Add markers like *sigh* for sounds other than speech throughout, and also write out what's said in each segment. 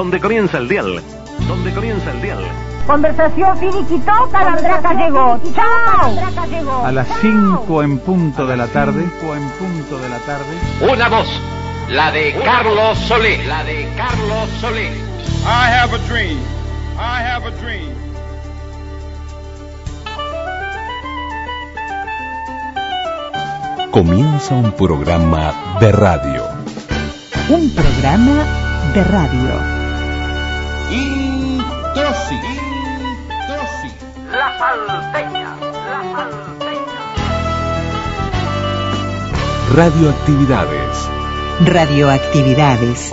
donde comienza el dial, donde comienza el dial. Conversación finiquitó, Calandraca llegó. ¡Chao! A las 5 en punto de la tarde, en punto de la tarde. Una voz, la de Carlos Solé, la de Carlos Solé. I have a dream. I have a dream. Comienza un programa de radio. Un programa de radio. Introsi. La salteña, la salteña. Radioactividades. Radioactividades.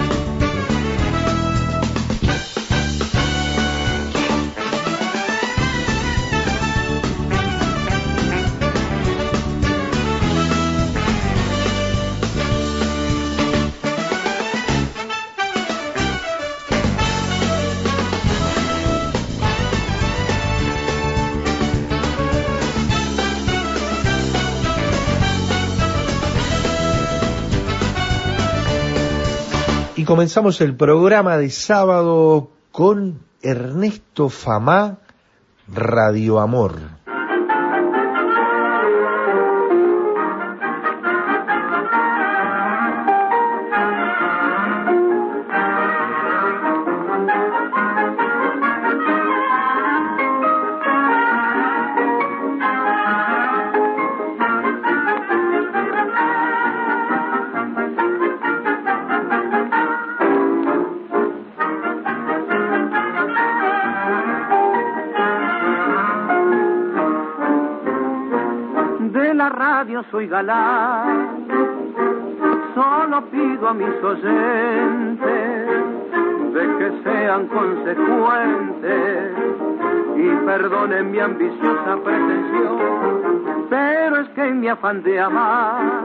Comenzamos el programa de sábado con Ernesto Famá, Radio Amor. Soy galán, solo pido a mis oyentes de que sean consecuentes y perdonen mi ambiciosa pretensión, pero es que en mi afán de amar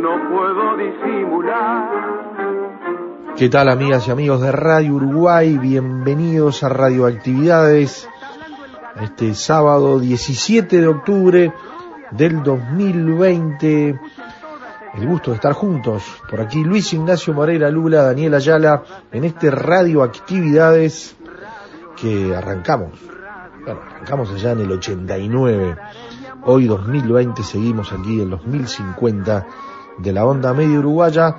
no puedo disimular. ¿Qué tal amigas y amigos de Radio Uruguay? Bienvenidos a Radioactividades. Este sábado 17 de octubre del 2020. El gusto de estar juntos. Por aquí Luis Ignacio Moreira Lula, Daniel Ayala, en este Radioactividades que arrancamos. Bueno, arrancamos allá en el 89. Hoy 2020 seguimos aquí en los 1050 de la onda media uruguaya,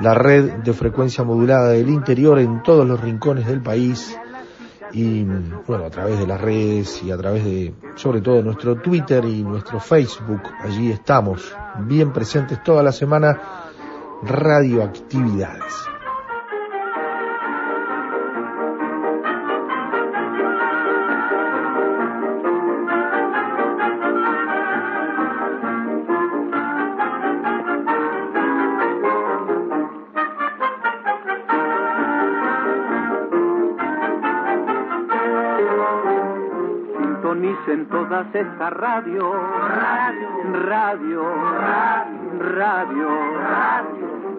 la red de frecuencia modulada del interior en todos los rincones del país y bueno, a través de las redes y a través de, sobre todo, nuestro Twitter y nuestro Facebook, allí estamos, bien presentes toda la semana, radioactividades.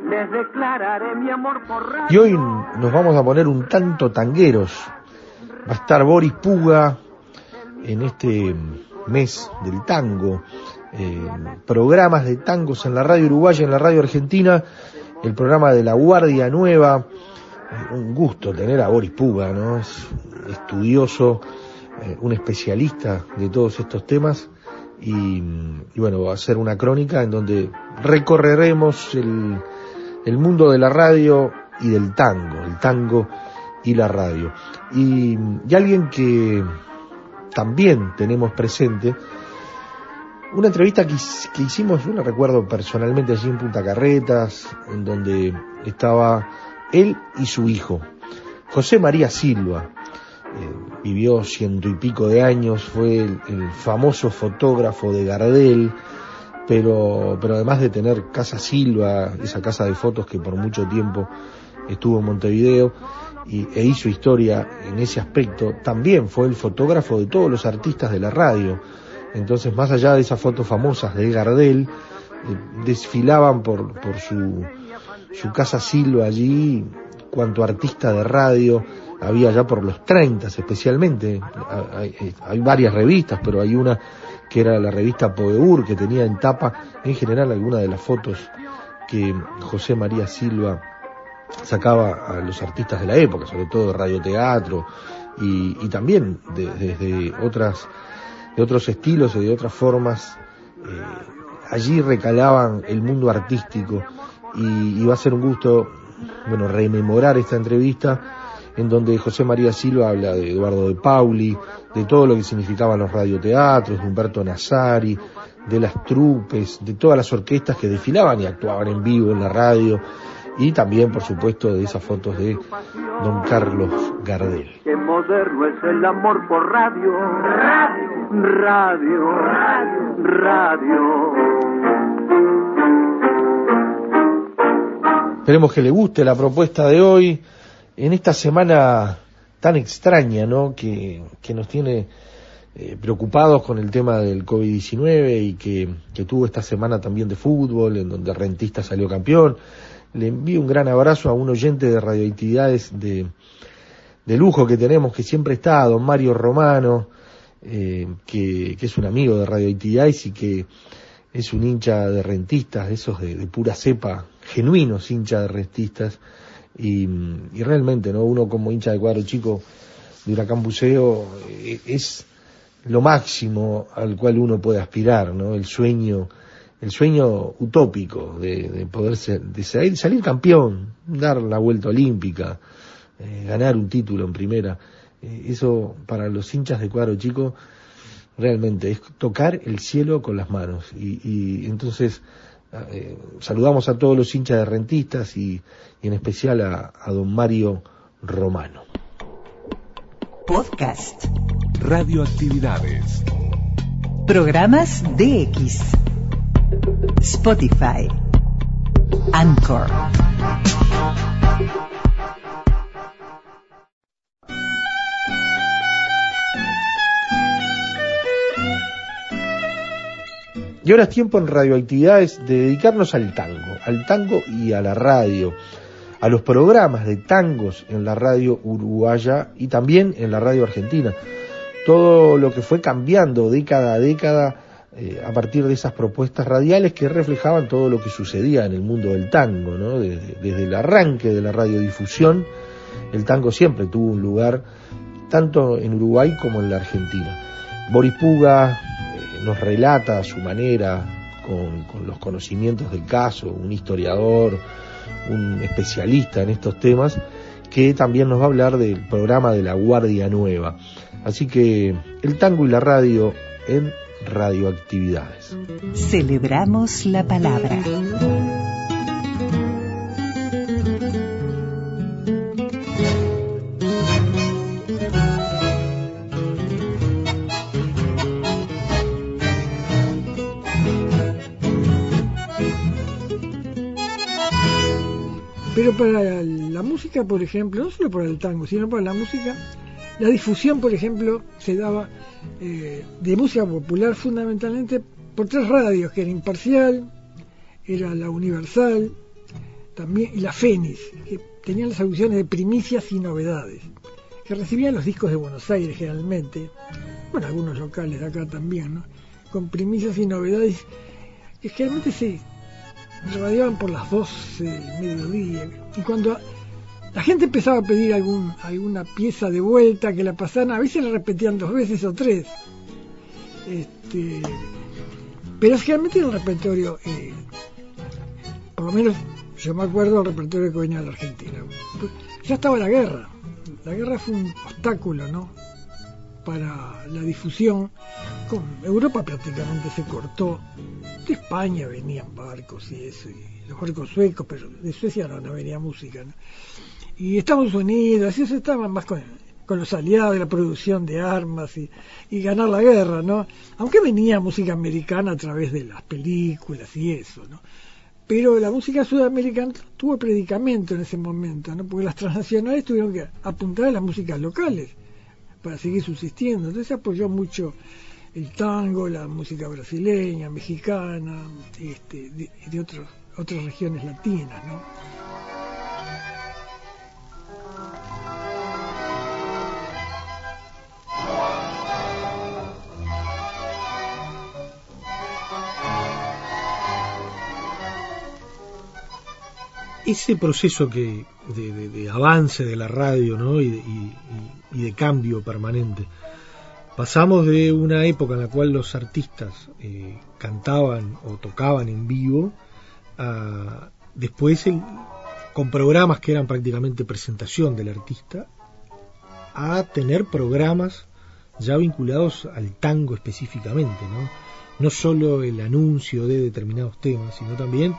Les declararé mi amor por radio. Y hoy nos vamos a poner un tanto tangueros. Va a estar Boris Puga en este mes del tango, programas de tangos en la radio uruguaya, en la radio argentina, el programa de La Guardia Nueva. Un gusto tener a Boris Puga, ¿no? Es estudioso, eh, un especialista de todos estos temas y, y, bueno, va a ser una crónica en donde recorreremos el, el mundo de la radio y del tango, el tango y la radio. Y, alguien que también tenemos presente, una entrevista que, que hicimos, yo la recuerdo personalmente allí en Punta Carretas, en donde estaba él y su hijo, José María Silva, vivió ciento y pico de años, fue el, el, famoso fotógrafo de Gardel, pero, pero además de tener Casa Silva, esa casa de fotos que por mucho tiempo estuvo en Montevideo y, e hizo historia en ese aspecto, también fue el fotógrafo de todos los artistas de la radio. Entonces, más allá de esas fotos famosas de Gardel, desfilaban por, por su, su casa Silva allí, cuanto artista de radio, había ya por los 30 especialmente, hay, hay, varias revistas, pero hay una que era la revista Poeur, que tenía en tapa en general algunas de las fotos que José María Silva sacaba a los artistas de la época, sobre todo de radioteatro y, y también desde otras, de otros estilos y de otras formas. Eh, allí recalaban el mundo artístico y va a ser un gusto, bueno, rememorar esta entrevista en donde José María Silva habla de Eduardo de Pauli, de todo lo que significaban los radioteatros, de Humberto Nazari, de las trupes, de todas las orquestas que desfilaban y actuaban en vivo en la radio, y también, por supuesto, de esas fotos de don Carlos Gardel. Qué moderno es el amor por radio, radio, radio, radio. Esperemos que le guste la propuesta de hoy en esta semana tan extraña, ¿no? Que, nos tiene eh, preocupados con el tema del COVID-19 y que, que, tuvo esta semana también de fútbol, en donde Rentista salió campeón. Le envío un gran abrazo a un oyente de radioactividades de, de lujo que tenemos, que siempre está, don Mario Romano, eh, que, que, es un amigo de radioactividades y que es un hincha de rentistas, esos de, de pura cepa, genuinos hinchas de rentistas y, y, realmente, ¿no? Uno como hincha de cuadro chico de Huracán Buceo eh, es lo máximo al cual uno puede aspirar, ¿no? El sueño, el sueño utópico de, de poder de salir, salir, campeón, dar la vuelta olímpica, eh, ganar un título en primera. Eh, eso para los hinchas de cuadro chico realmente es tocar el cielo con las manos. Y, y entonces eh, saludamos a todos los hinchas de rentistas y, y en especial a, a, don Mario Romano. Podcast. Radioactividades. Programas DX. Spotify. Anchor. Y ahora es tiempo en radioactividades de dedicarnos al tango, al tango y a la radio, a los programas de tangos en la radio uruguaya y también en la radio argentina. Todo lo que fue cambiando década a década eh, a partir de esas propuestas radiales que reflejaban todo lo que sucedía en el mundo del tango, ¿no? desde, el arranque de la radiodifusión, el tango siempre tuvo un lugar tanto en Uruguay como en la Argentina. Boris Puga, nos relata a su manera, con, los conocimientos del caso, un historiador, un especialista en estos temas, que también nos va a hablar del programa de la Guardia Nueva. Así que el tango y la radio en radioactividades. Celebramos la palabra. Para la música, por ejemplo, no solo para el tango, sino para la música, la difusión, por ejemplo, se daba eh, de música popular fundamentalmente por tres radios, que era Imparcial, era la Universal, también y la Fénix, que tenían las audiciones de primicias y novedades, que recibían los discos de Buenos Aires generalmente, bueno, algunos locales de acá también, ¿no? con primicias y novedades, que generalmente se radiaban por las 12 del mediodía. Y cuando la gente empezaba a pedir algún, alguna pieza de vuelta que la pasaran, a veces la repetían dos veces o tres. Este, pero generalmente era un repertorio, eh, por lo menos yo me acuerdo del repertorio que venía de la Argentina. Ya estaba la guerra. La guerra fue un obstáculo, ¿no? Para la difusión. Con Europa prácticamente se cortó España venían barcos y eso, y los barcos suecos, pero de Suecia no, no venía música. Y Estados Unidos, así se estaban más con, con, los aliados, la producción de armas y, y, ganar la guerra, ¿no? Aunque venía música americana a través de las películas y eso, ¿no? Pero la música sudamericana tuvo predicamento en ese momento, ¿no? Porque las transnacionales tuvieron que apuntar a las músicas locales para seguir subsistiendo. Entonces apoyó mucho el tango, la música brasileña, mexicana, este, de, de otros, otras regiones latinas, ¿no? ese proceso que de, de, de, avance de la radio ¿no? y, y, y, de cambio permanente. Pasamos de una época en la cual los artistas eh, cantaban o tocaban en vivo a después el, con programas que eran prácticamente presentación del artista a tener programas ya vinculados al tango específicamente, ¿no? No solo el anuncio de determinados temas, sino también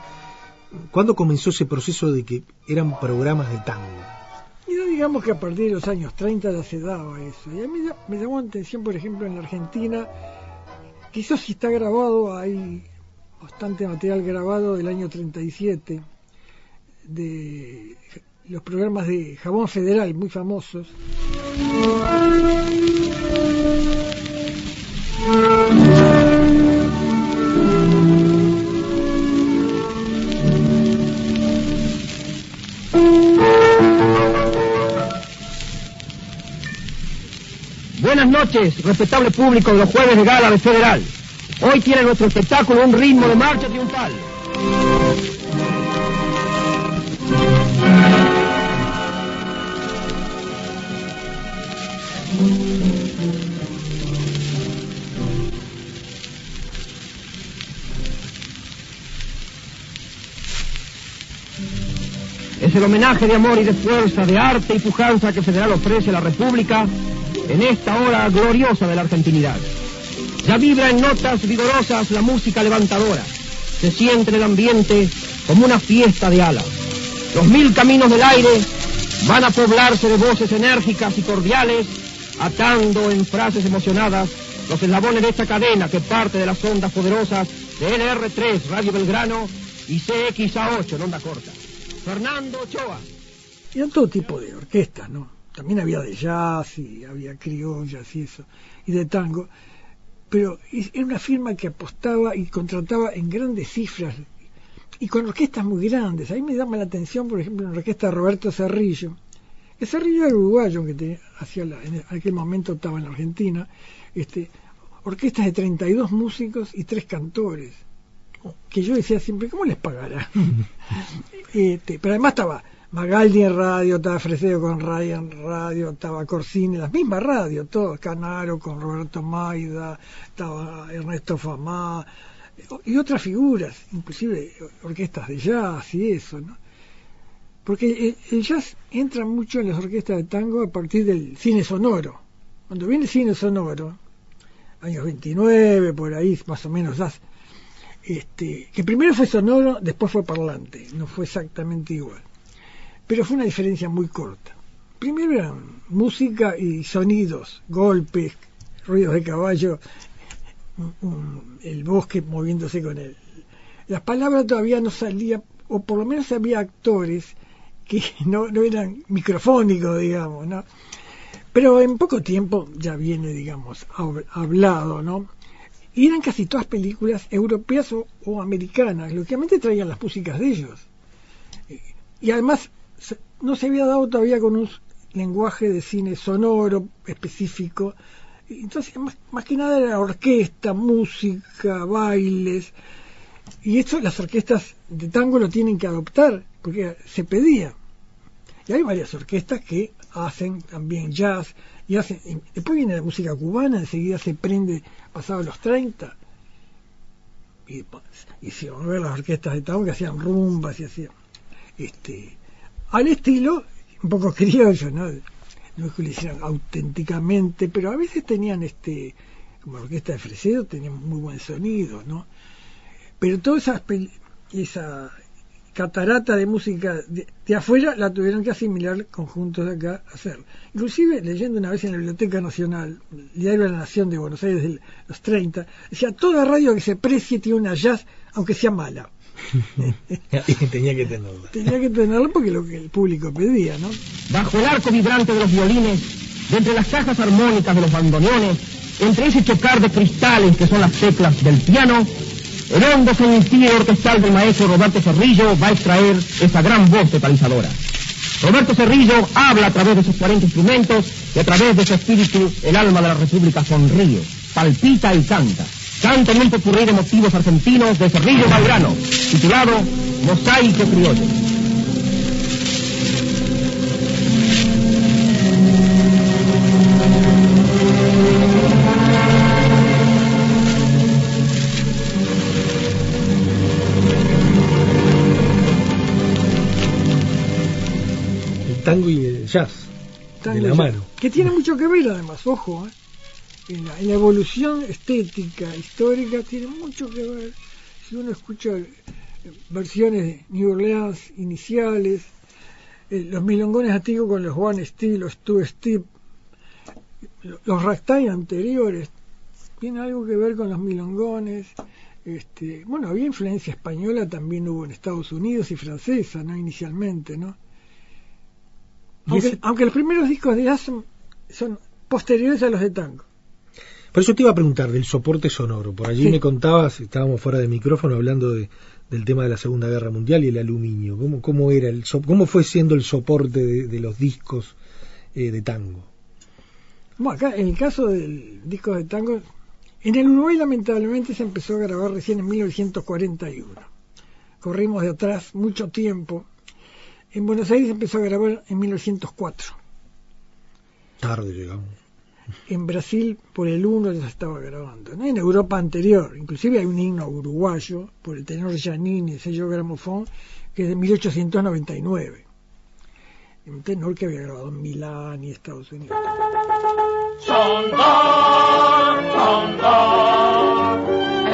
¿Cuándo comenzó ese proceso de que eran programas de tango? Y digamos que a partir de los años 30 ya se daba eso. Y a mí me llamó la atención, por ejemplo, en la Argentina, quizás si está grabado, hay bastante material grabado del año 37, de los programas de Jabón Federal, muy famosos. Buenas noches, respetable público de los jueves de gala de Federal. Hoy tiene nuestro espectáculo un ritmo de marcha triunfal. Es el homenaje de amor y de fuerza, de arte y pujanza que Federal ofrece a la República en esta hora gloriosa de la argentinidad. Ya vibra en notas vigorosas la música levantadora. Se siente en el ambiente como una fiesta de alas. Los mil caminos del aire van a poblarse de voces enérgicas y cordiales, atando en frases emocionadas los eslabones de esta cadena que parte de las ondas poderosas de LR3, Radio Belgrano, y CXA8 en onda corta. Fernando Ochoa. Y en todo tipo de orquestas, ¿no? También había de jazz y había criollas y eso, y de tango. Pero era una firma que apostaba y contrataba en grandes cifras y con orquestas muy grandes. A mí me llama la atención, por ejemplo, la orquesta de Roberto Cerrillo. El Cerrillo era uruguayo, que te, hacía la, en aquel momento estaba en la Argentina. Este, orquestas de 32 músicos y tres cantores que yo decía siempre, ¿cómo les pagará? *laughs* este, pero además estaba Magaldi en radio, estaba Fresedo con radio en radio, estaba Corsini, las mismas radios, todos, Canaro con Roberto Maida, estaba Ernesto Famá, y otras figuras, inclusive orquestas de jazz y eso, ¿no? Porque el jazz entra mucho en las orquestas de tango a partir del cine sonoro. Cuando viene el cine sonoro, años 29, por ahí más o menos, este, que primero fue sonoro, después fue parlante, no fue exactamente igual. Pero fue una diferencia muy corta. Primero eran música y sonidos, golpes, ruidos de caballo, el bosque moviéndose con él. Las palabras todavía no salían, o por lo menos había actores que *laughs* no, no eran microfónicos, digamos, ¿no? Pero en poco tiempo ya viene, digamos, hablado, ¿no? Y eran casi todas películas europeas o, o, americanas, lógicamente traían las músicas de ellos. Y además no se había dado todavía con un lenguaje de cine sonoro específico. Entonces, más, que nada era orquesta, música, bailes. Y esto las orquestas de tango lo tienen que adoptar, porque se pedía. Y hay varias orquestas que hacen también jazz, y hacen, y después viene la música cubana, enseguida se prende pasado los 30. Y, y van a ver las orquestas de tango que hacían rumbas y hacían este al estilo un poco criollo, ¿no? No es que lo hicieran auténticamente, pero a veces tenían este, como la orquesta de Fresedo, tenían muy buen sonido, ¿no? Pero toda esa, esa catarata de música de, afuera la tuvieron que asimilar conjuntos de acá a hacer. Inclusive leyendo una vez en la Biblioteca Nacional, el Diario de la Nación de Buenos Aires de los 30, decía, toda radio que se precie tiene una jazz, aunque sea mala. *laughs* tenía que tenerla. Tenía que tenerla porque lo que el público pedía, ¿no? Bajo el arco vibrante de los violines, de entre las cajas armónicas de los bandoneones, entre ese chocar de cristales que son las teclas del piano, el hondo sentido orquestal del maestro Roberto Cerrillo va a extraer esa gran voz totalizadora. Roberto Cerrillo habla a través de sus 40 instrumentos y a través de su espíritu el alma de la República sonríe, palpita y canta. Canta en un popurrí de motivos argentinos de Cerrillo Valgrano, titulado Mosaico Criollo. tango y el jazz Tango de la mano. Que tiene mucho que ver además, ojo, ¿eh? en, la, en la evolución estética, histórica, tiene mucho que ver. Si uno escucha versiones de New Orleans iniciales, eh, los milongones antiguos con los One Steel, los Two Step, lo- los ragtime anteriores, tiene algo que ver con los milongones. Este, bueno, había influencia española, también hubo en Estados Unidos y francesa, ¿no? Inicialmente, ¿no? Aunque, ese- aunque los primeros discos de jazz son, son posteriores a los de tango. Por eso te iba a preguntar del soporte sonoro. Por allí Sí. me contabas, estábamos fuera de micrófono hablando de, del tema de la Segunda Guerra Mundial y el aluminio. ¿Cómo, cómo era el so- cómo fue siendo el soporte de, de los discos eh, de tango? Bueno, acá en el caso del disco de tango, en el Uruguay lamentablemente se empezó a grabar recién en 1941. Corrimos de atrás mucho tiempo. En Buenos Aires se empezó a grabar en 1904. Tarde llegamos. En Brasil por el 1 ya se estaba grabando. ¿no? En Europa anterior, inclusive hay un himno uruguayo por el tenor Giannini, sello gramofón, que es de 1899. Un tenor que había grabado en Milán y Estados Unidos. Sondor, Sondor,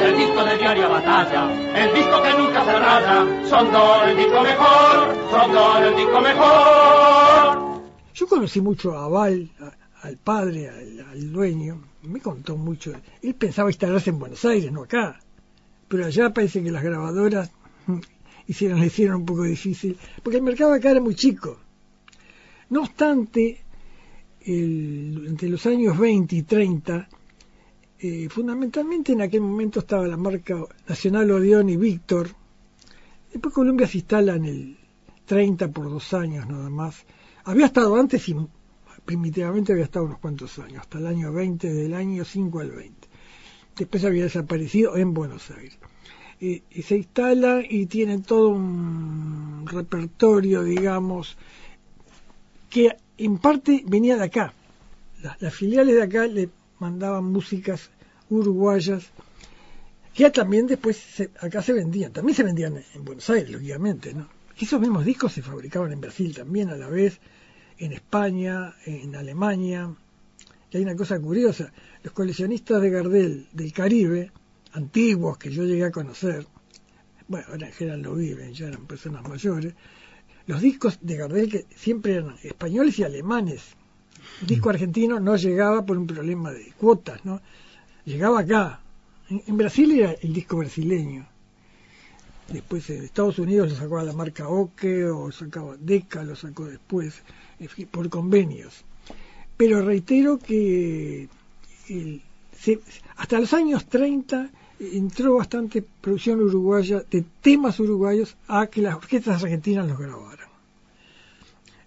el disco de diaria batalla, el disco que nunca se raya. Sondor, el disco mejor, Sondor, el disco mejor. Yo conocí mucho a Val, a- al padre, al, dueño, me contó mucho. Él pensaba instalarse en Buenos Aires, no acá. Pero allá parece que las grabadoras *laughs* hicieron, le hicieron un poco difícil, porque el mercado acá era muy chico. No obstante, el- entre los años 20 y 30, eh, fundamentalmente en aquel momento estaba la marca Nacional Odeón y Víctor. Después Colombia se instala en el 30 por dos años nada más. Había estado antes y primitivamente había estado unos cuantos años, hasta el año 20, del año 5 al 20. Después había desaparecido en Buenos Aires. Y se instala y tiene todo un repertorio, digamos, que en parte venía de acá. Las, las filiales de acá le mandaban músicas uruguayas que también después se- acá se vendían. También se vendían en, en Buenos Aires, lógicamente, ¿no? Esos mismos discos se fabricaban en Brasil también a la vez, en España, en Alemania. Y hay una cosa curiosa, los coleccionistas de Gardel del Caribe, antiguos que yo llegué a conocer, bueno, ahora en general no viven, ya eran personas mayores, los discos de Gardel que siempre eran españoles y alemanes. El disco argentino no llegaba por un problema de cuotas, ¿no? Llegaba acá. En, en Brasil era el disco brasileño. Después en Estados Unidos lo sacó a la marca Oke o sacaba Deca, lo sacó después, por convenios. Pero reitero que hasta los años 30 entró bastante producción uruguaya de temas uruguayos a que las orquestas argentinas los grabaran.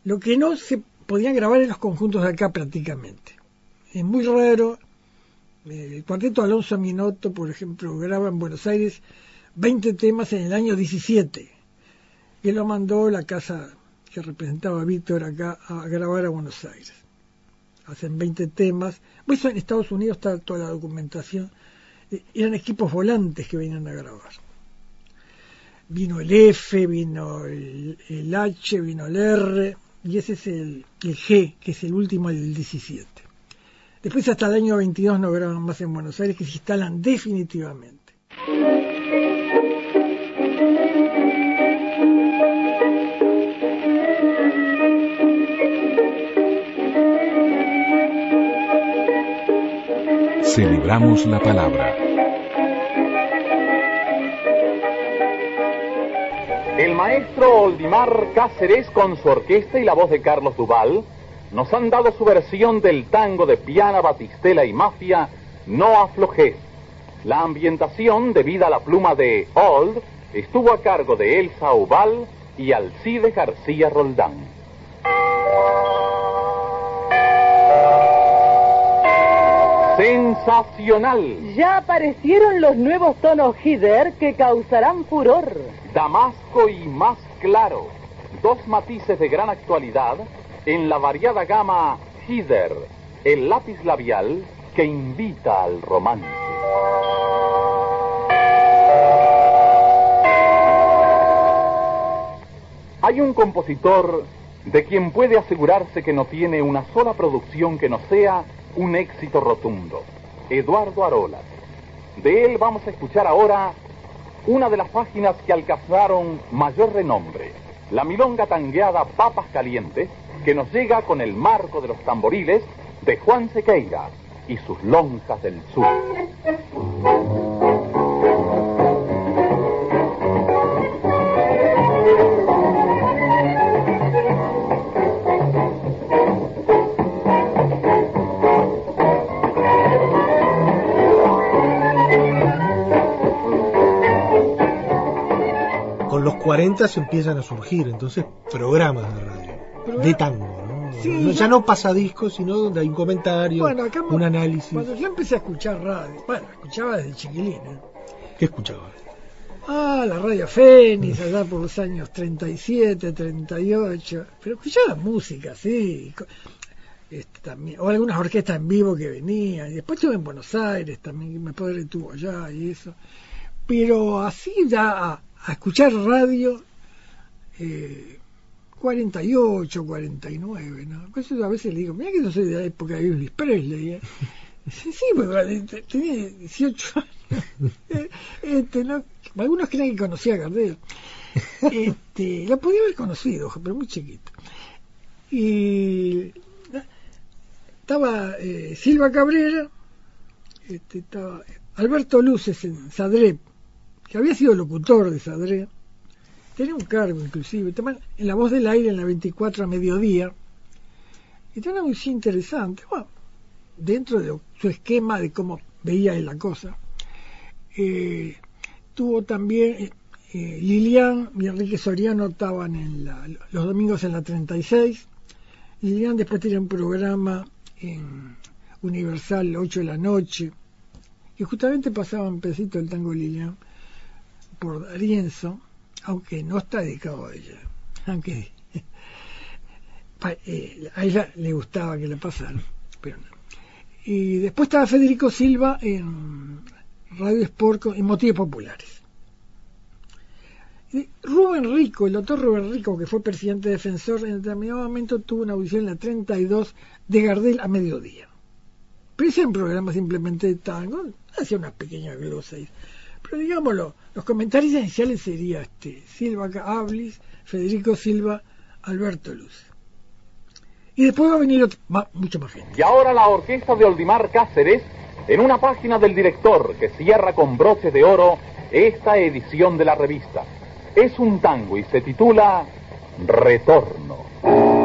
Lo que no se podían grabar en los conjuntos de acá prácticamente. Es muy raro. El cuarteto Alonso Minotto, por ejemplo, graba en Buenos Aires 20 temas en el año 17. Que lo mandó la casa que representaba a Víctor acá a grabar a Buenos Aires. Hacen 20 temas. Pues en Estados Unidos está toda la documentación. Eh, Eran equipos volantes que venían a grabar. Vino el F, vino el, el H, vino el R, y ese es el, el G, que es el último del 17. Después hasta el año 22 no graban más en Buenos Aires, que se instalan definitivamente. Celebramos la palabra. El maestro Oldimar Cáceres con su orquesta y la voz de Carlos Duval nos han dado su versión del tango de Piana, Batistela y Mafia No aflojes. La ambientación, debida a la pluma de Old, estuvo a cargo de Elsa Oval y Alcide García Roldán. Sensacional. Ya aparecieron los nuevos tonos Hider que causarán furor. Damasco y más claro. Dos matices de gran actualidad en la variada gama Hider, el lápiz labial que invita al romance. Hay un compositor de quien puede asegurarse que no tiene una sola producción que no sea un éxito rotundo, Eduardo Arolas. De él vamos a escuchar ahora una de las páginas que alcanzaron mayor renombre, la milonga tangueada Papas Calientes, que nos llega con el marco de los tamboriles de Juan Sequeira y sus lonjas del sur. 40 se empiezan a surgir entonces programas de radio, de tango, ¿no? Sí, No- ya no pasa discos, sino donde hay un comentario, Bueno, acá un análisis. Cuando yo empecé a escuchar radio, bueno, escuchaba desde chiquilín, ¿eh? ¿Qué escuchaba? Ah, la radio Fénix, allá por los años 37, 38. Pero escuchaba música, sí. Este, también, o algunas orquestas en vivo que venían. Y después estuve en Buenos Aires también, mi padre tuvo allá y eso. Pero así ya a, escuchar radio, eh, 48, 49, ¿no? Por Eso a veces le digo, mira que yo soy de la época de Elvis Presley, ¿eh? *laughs* Sí, tenía 18 años. *laughs* Eh, este, no, algunos creen que conocía a Gardel. *laughs* Este, lo podía haber conocido, pero muy chiquito. Y estaba eh, Silva Cabrera, este, estaba Alberto Luces en Sadrep, que había sido locutor de Sadrep, tenía un cargo inclusive, en la voz del aire en la 24 a mediodía, y tenía una música interesante, bueno, dentro de su esquema de cómo veía él la cosa. Eh, tuvo también eh, eh, Lilian y Enrique Soriano estaban en los domingos en la 36. Lilian después tenía un programa en Universal 8 de la noche, y justamente pasaba un pedacito del tango Lilian por Darienzo, aunque no está dedicado a ella, aunque *laughs* eh, a ella le gustaba que la pasaran, pero. Y después estaba Federico Silva en Radio Sport en Motivos Populares. Rubén Rico, el doctor Rubén Rico, que fue presidente defensor, en determinado momento tuvo una audición en la 32 de Gardel a mediodía. Pero ese programa simplemente de tango, hacía unas pequeñas glosas. ahí. Pero digámoslo, los comentarios iniciales serían este, Silva Ablis, Federico Silva, Alberto Luz. Y después va a venir mucho más gente. Y ahora la orquesta de Oldimar Cáceres, en una página del director que cierra con broches de oro esta edición de la revista. Es un tango y se titula Retorno.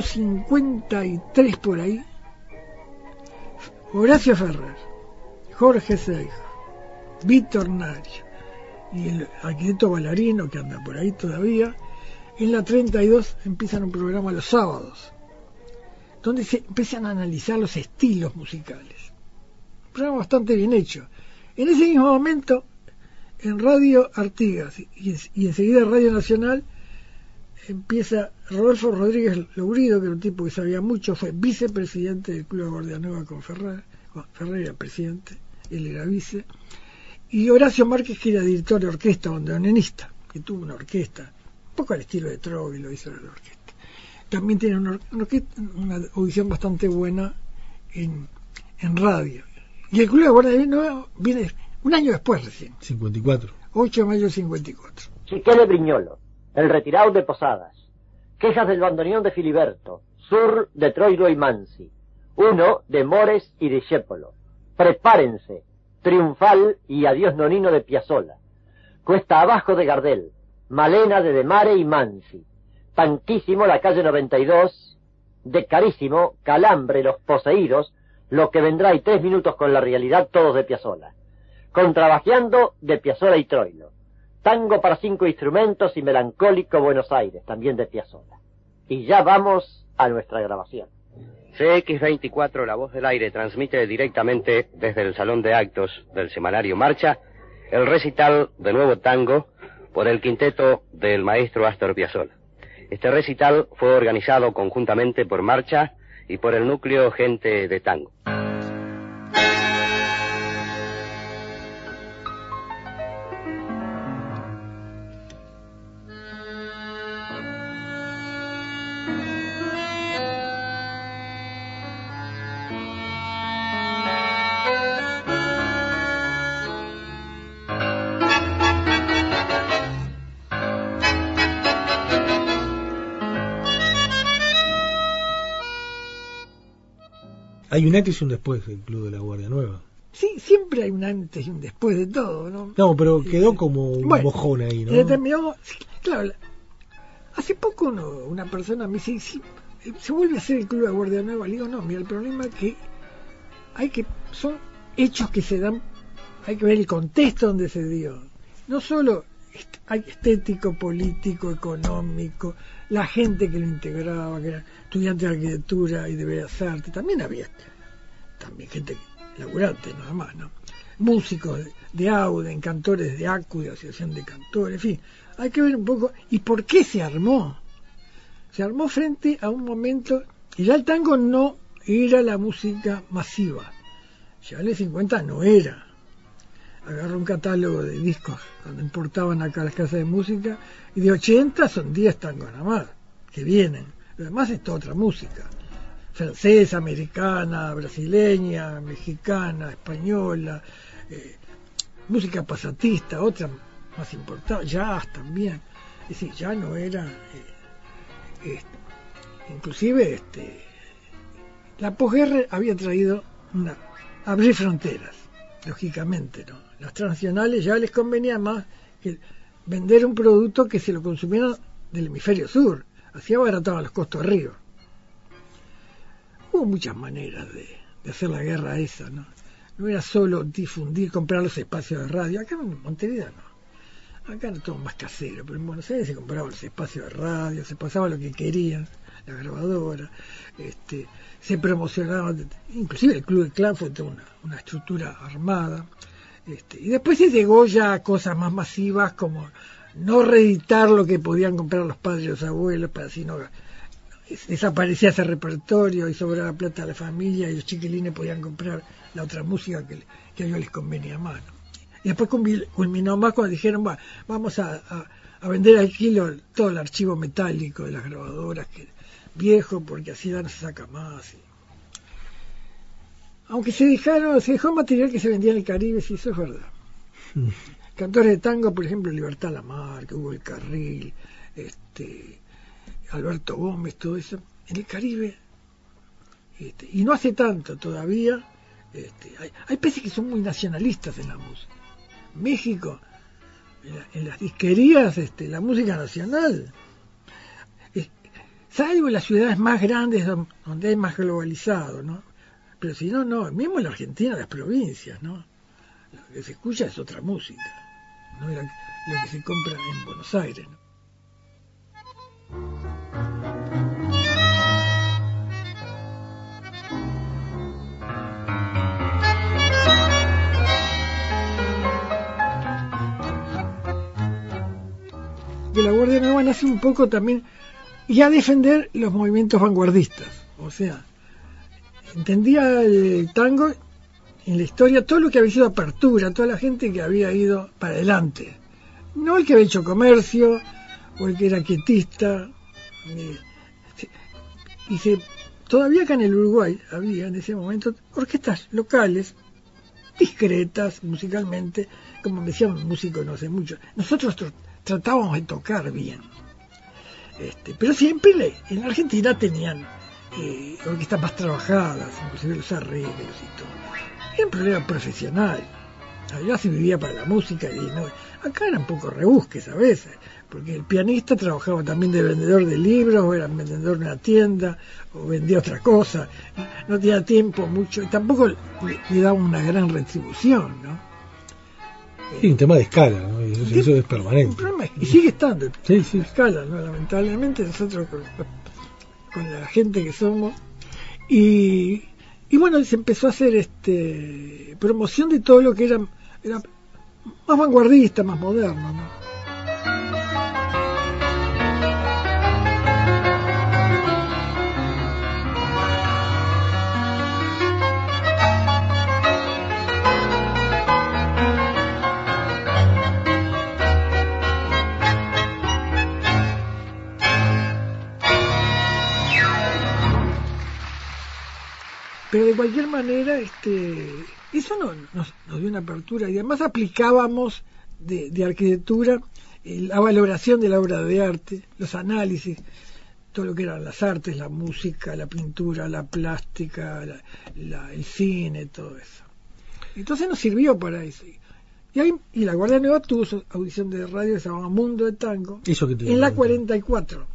Año 53 por ahí, Horacio Ferrer, Jorge Seijo, Víctor Nacho y el arquitecto Ballarino, que anda por ahí todavía, en la 32 empiezan un programa los sábados, donde se empiezan a analizar los estilos musicales. Un programa bastante bien hecho. En ese mismo momento, en Radio Artigas y, y enseguida Radio Nacional, empieza Rodolfo Rodríguez Lourido, que era un tipo que sabía mucho, fue vicepresidente del Club de Guardianueva con Ferrer, Ferrer era presidente, él era vice, y Horacio Márquez, que era director de orquesta, bandoneonista, que tuvo una orquesta, un poco al estilo de Trovi lo hizo la orquesta. También tiene una orquesta- una audición bastante buena en, en radio. Y el Club de Guardianueva viene un año después recién, 54. 8 de mayo del 54. Chiquele Briñolo, El Retirado de Posadas, Quejas del Bandoneón de Filiberto, Sur de Troilo y Mansi, Uno de Mores y de Discépolo, Prepárense, Triunfal y Adiós Nonino de Piazzolla, Cuesta Abajo de Gardel, Malena de Demare y Mansi, Tanquísimo la calle 92, de Carísimo, Calambre, Los Poseídos, Lo que vendrá y Tres Minutos con la Realidad, todos de Piazzolla. Contrabajeando de Piazzolla y Troilo. Tango para cinco instrumentos y Melancólico Buenos Aires, también de Piazzolla. Y ya vamos a nuestra grabación. CX24, La Voz del Aire, transmite directamente desde el Salón de Actos del semanario Marcha el recital de nuevo tango por el quinteto del maestro Astor Piazzolla. Este recital fue organizado conjuntamente por Marcha y por el núcleo Gente de Tango. Hay un antes y un después del Club de la Guardia Nueva. Sí, siempre hay un antes y un después de todo, ¿no? No, pero quedó como un Bueno, mojón ahí, ¿no? Determinado, claro, la- hace poco uno- una persona me dice, "Sí, se vuelve a hacer el Club de la Guardia Nueva. Le digo, no, mira, el problema es que hay que, son hechos que se dan, hay que ver el contexto donde se dio. No solo hay estético, político, económico, la gente que lo integraba, que era estudiante de arquitectura y de bellas artes, también había también gente laburante nada más, ¿no? Músicos de, de Auden, cantores de ACU, de Asociación de Cantores, en fin, hay que ver un poco, ¿y por qué se armó? Se armó frente a un momento, y ya el tango no era la música masiva, ya en el 50 no era. Agarró un catálogo de discos cuando importaban acá las casas de música, y de 80 son 10 tangos nada más, que vienen. Lo demás es toda otra música francesa, americana, brasileña, mexicana, española, eh, música pasatista, otra más importante, jazz también. Es decir, ya no era, eh, este, inclusive este, la posguerra había traído una, abrir fronteras, lógicamente, ¿no? Las transnacionales ya les convenía más que vender un producto que se lo consumieran del hemisferio sur, así abarataban los costos arriba. Hubo muchas maneras de, de hacer la guerra esa, ¿no? No era solo difundir, comprar los espacios de radio. Acá en Montevideo no. Acá era todo más casero, pero en Buenos Aires se compraban los espacios de radio, se pasaba lo que querían, la grabadora, este, se promocionaba, inclusive el Club de Clan fue toda una, una estructura armada. Este, y después se llegó ya a cosas más masivas como no reeditar lo que podían comprar los padres y los abuelos para así no desaparecía ese repertorio y sobraba plata a la familia y los chiquilines podían comprar la otra música que, que a ellos les convenía más. ¿no? Y después culmi- culminó más cuando dijeron, "Va, vamos a, a- a vender al kilo todo el archivo metálico de las grabadoras, que viejo, porque así ya no se saca más. y- Aunque se dejaron, se dejó material que se vendía en el Caribe, sí, eso es verdad. *laughs* Cantores de tango, por ejemplo, Libertad Lamarca, Hugo el Carril, este, Alberto Gómez, todo eso, en el Caribe. este, y no hace tanto todavía. Este, hay, hay países que son muy nacionalistas en la música. México, en, la- en las disquerías, este, la música nacional. Salvo las ciudades más grandes don- donde hay más globalizado, ¿no? Pero si no, no, mismo en la Argentina, las provincias, ¿no? Lo que se escucha es otra música, no lo que se compra en Buenos Aires, ¿no? Que la Guardia Nueva nace un poco también y a defender los movimientos vanguardistas. O sea, entendía el tango en la historia todo lo que había sido apertura, toda la gente que había ido para adelante. No el que había hecho comercio o el que era quietista. eh, se- y todavía acá en el Uruguay había en ese momento orquestas locales discretas musicalmente, como me decían un músico no sé mucho. Nosotros tr- tratábamos de tocar bien. Este, pero siempre en la Argentina tenían eh, orquestas más trabajadas, inclusive los arreglos y todo. Era un problema profesional. Allá se vivía para la música y no, acá eran poco rebusques a veces, porque el pianista trabajaba también de vendedor de libros, o era vendedor de una tienda, o vendía otra cosa, no tenía tiempo mucho, y tampoco le, le daba una gran retribución, ¿no? Sí, un tema de escala, ¿no? Y eso, es permanente. Y sigue estando Sí, sí. la escala, ¿no? lamentablemente nosotros con, con la gente que somos y, y bueno se empezó a hacer este promoción de todo lo que era, era más vanguardista, más moderno, ¿no? Pero de cualquier manera, este, eso no, nos, nos dio una apertura y además aplicábamos de, de arquitectura eh, la valoración de la obra de arte, los análisis, todo lo que eran las artes, la música, la pintura, la plástica, la- la- el cine, todo eso. Entonces nos sirvió para eso. Y, ahí, y la Guardia Nueva tuvo su audición de radio que se llamaba Mundo de Tango Eso que te en la digo. 44,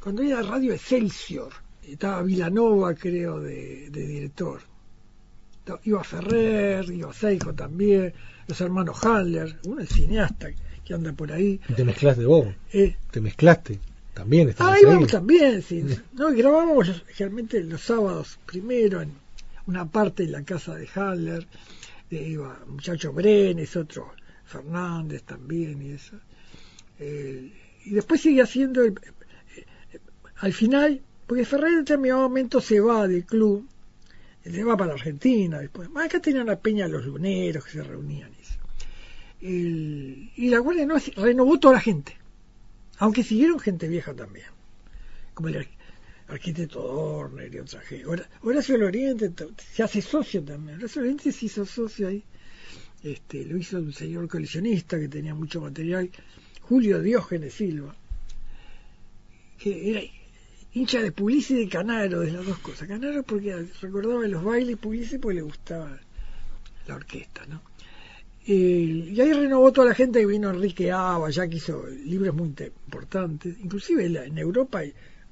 cuando era Radio Excelsior. Estaba Vilanova, creo, de, de director. Estaba- Iba Ferrer, iba Seijo también, los hermanos Handler, uno es cineasta que anda por ahí. Y te mezclaste vos. Eh, Te mezclaste. También estabas Ah, íbamos también, sí. No, grabábamos generalmente los sábados primero en una parte en la casa de Haller, eh, iba muchacho Brenes, otro Fernández también y eso. Eh, y después sigue haciendo el, eh, eh, al final, porque Ferrer en determinado momento se va del club, se va para Argentina después. Más acá tenían la peña los luneros que se reunían eso. Y la Guardia no renovó toda la gente aunque siguieron gente vieja también, como el ar- arquitecto Dorner y otra gente. Hora- Horacio Loriente se hace socio también. Horacio Loriente se hizo socio ahí. Este, lo hizo un señor coleccionista que tenía mucho material, Julio Diógenes Silva, que era hincha de Pugliese y de Canaro, de las dos cosas. Canaro porque recordaba los bailes Pugliese porque le gustaba la orquesta, ¿no? Eh, y ahí renovó toda la gente que vino Enrique Ava, ya que hizo libros muy importantes. Inclusive en Europa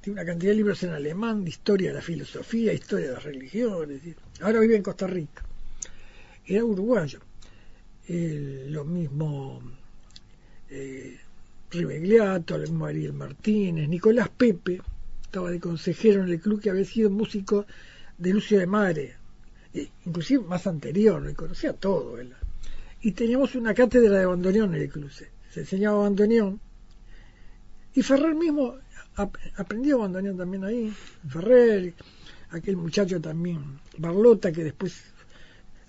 tiene una cantidad de libros en alemán de historia de la filosofía, historia de las religiones. Ahora vive en Costa Rica. Era uruguayo. Eh, lo mismo eh, Ribegliato, lo mismo Ariel Martínez, Nicolás Pepe, estaba de consejero en el club que había sido músico de Lucio de Mare, eh, inclusive más anterior, le conocía todo él y teníamos una cátedra de bandoneón en el club. Se, se enseñaba bandoneón. Y Ferrer mismo ap- aprendió bandoneón también ahí. Ferrer, aquel muchacho también, Barlota, que después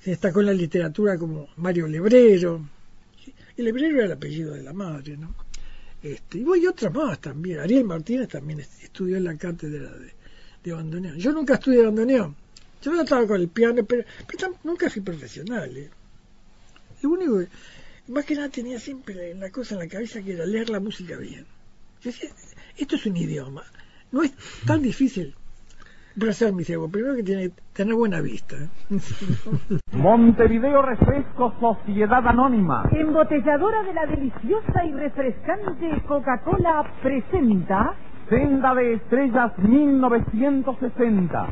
se destacó en la literatura como Mario Lebrero. Y Lebrero era el apellido de la madre, ¿no? Este, y voy otras más también. Ariel Martínez también est- estudió en la cátedra de, de bandoneón. Yo nunca estudié bandoneón. Yo no estaba con el piano, pero, nunca fui profesional. ¿eh? Lo único que, más que nada tenía siempre la cosa en la cabeza que era leer la música bien. Yo decía, esto es un idioma, no es tan difícil. Para ser mi cebo, primero que tiene que tener buena vista. ¿eh? *laughs* Montevideo Refresco Sociedad Anónima. Embotelladora de la deliciosa y refrescante Coca-Cola presenta Senda de Estrellas 1960,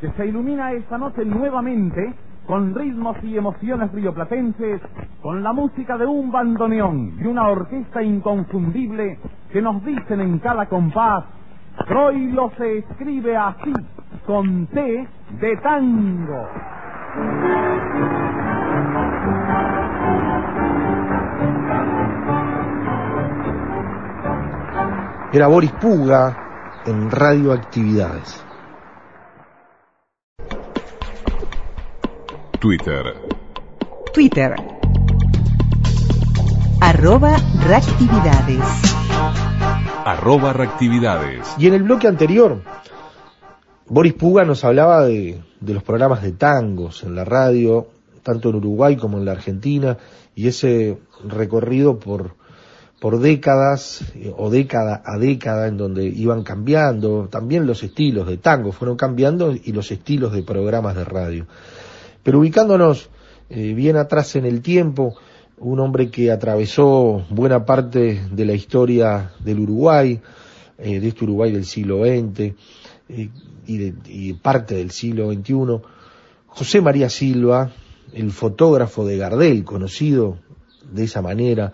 que se ilumina esta noche nuevamente con ritmos y emociones rioplatenses, con la música de un bandoneón y una orquesta inconfundible que nos dicen en cada compás, Troilo se escribe así, con T de tango. Era Boris Puga en Radioactividades. Twitter. Twitter. Arroba reactividades. Arroba reactividades. Y en el bloque anterior, Boris Puga nos hablaba de, de los programas de tangos en la radio, tanto en Uruguay como en la Argentina, y ese recorrido por, por décadas eh, o década a década en donde iban cambiando, también los estilos de tango fueron cambiando y los estilos de programas de radio. Pero ubicándonos eh, bien atrás en el tiempo, un hombre que atravesó buena parte de la historia del Uruguay, eh, de este Uruguay del siglo XX eh, y, de, y parte del siglo XXI. José María Silva, el fotógrafo de Gardel, conocido de esa manera,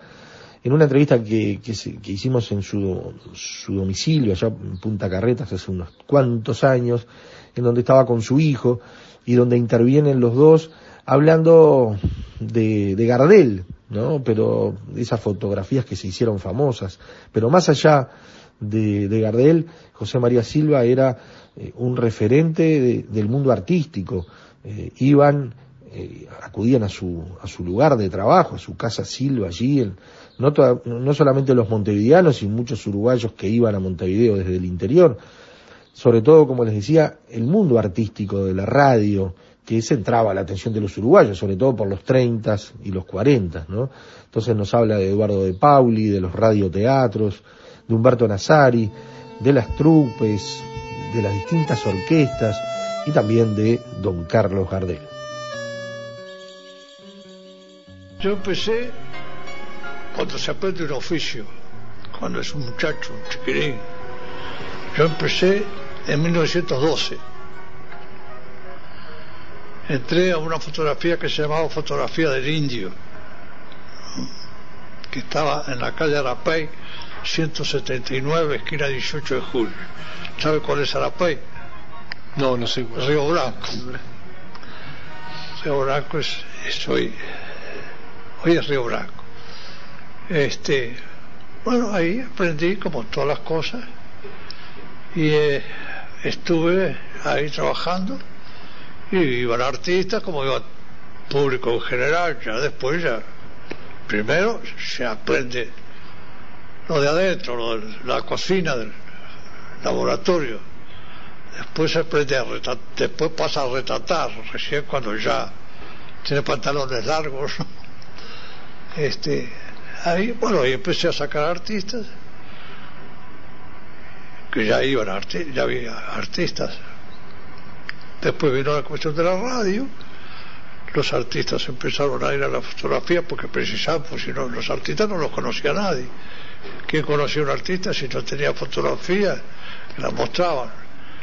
en una entrevista que, que, que hicimos en su, su domicilio, allá en Punta Carretas, hace unos cuantos años, en donde estaba con su hijo y donde intervienen los dos hablando de, de Gardel, ¿no? Pero esas fotografías que se hicieron famosas. Pero más allá de, de Gardel, José María Silva era eh, un referente de- del mundo artístico. Eh, iban, eh, acudían a su, a su lugar de trabajo, a su casa Silva allí, en, no, toda- no solamente los montevideanos y muchos uruguayos que iban a Montevideo desde el interior, sobre todo, como les decía, el mundo artístico de la radio, que centraba la atención de los uruguayos, sobre todo por los 30 y los 40, ¿no? Entonces nos habla de Eduardo de Pauli, de los radioteatros, de Humberto Nazari, de las trupes, de las distintas orquestas y también de don Carlos Gardel. Yo empecé cuando se aprende un oficio, cuando es un muchacho, un chiquirín. Yo empecé en 1912. Entré a una fotografía que se llamaba Fotografía del Indio, que estaba en la calle Arapey, 179, esquina 18 de julio. ¿Sabe cuál es Arapey? No, no sé cuál. Río Blanco. Río Blanco es, es hoy, hoy es Río Blanco. Este, bueno, ahí aprendí como todas las cosas y eh, estuve ahí trabajando y iban artistas como iba público en general, ya después ya, primero se aprende lo de adentro, lo de la cocina del laboratorio, después se aprende a retratar, después pasa a retratar, recién cuando ya tiene pantalones largos, este, ahí, bueno, ahí empecé a sacar artistas, que ya iban, arti- ya había artistas. Después vino la cuestión de la radio, los artistas empezaron a ir a la fotografía porque precisaban, pues si no, los artistas no los conocía nadie. ¿Quién conocía a un artista si no tenía fotografía? La mostraban.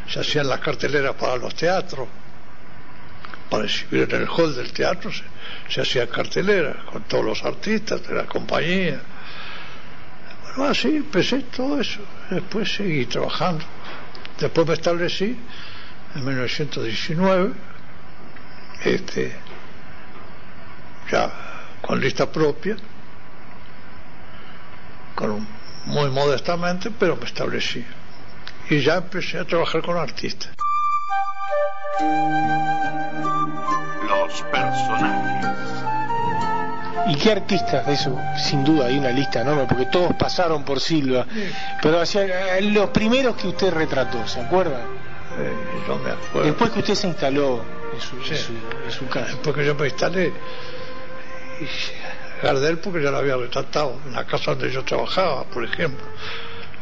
Se hacían las carteleras para los teatros, para exhibir en el hall del teatro, se, se hacían carteleras con todos los artistas de la compañía. Bueno, así empecé todo eso. Después seguí trabajando. Después me establecí en 1919, este, ya con lista propia, con un- muy modestamente, pero me establecí. Y ya empecé a trabajar con artistas. Los personajes. ¿Y qué artistas de eso? Sin duda hay una lista enorme, porque todos pasaron por Silva. Pero hacia, eh, los primeros que usted retrató, ¿se acuerda? Eh, no me acuerdo. Después que usted se instaló en su, en su, en su casa. Porque yo me instalé. Y Gardel, porque ya lo había retratado en la casa donde yo trabajaba, por ejemplo,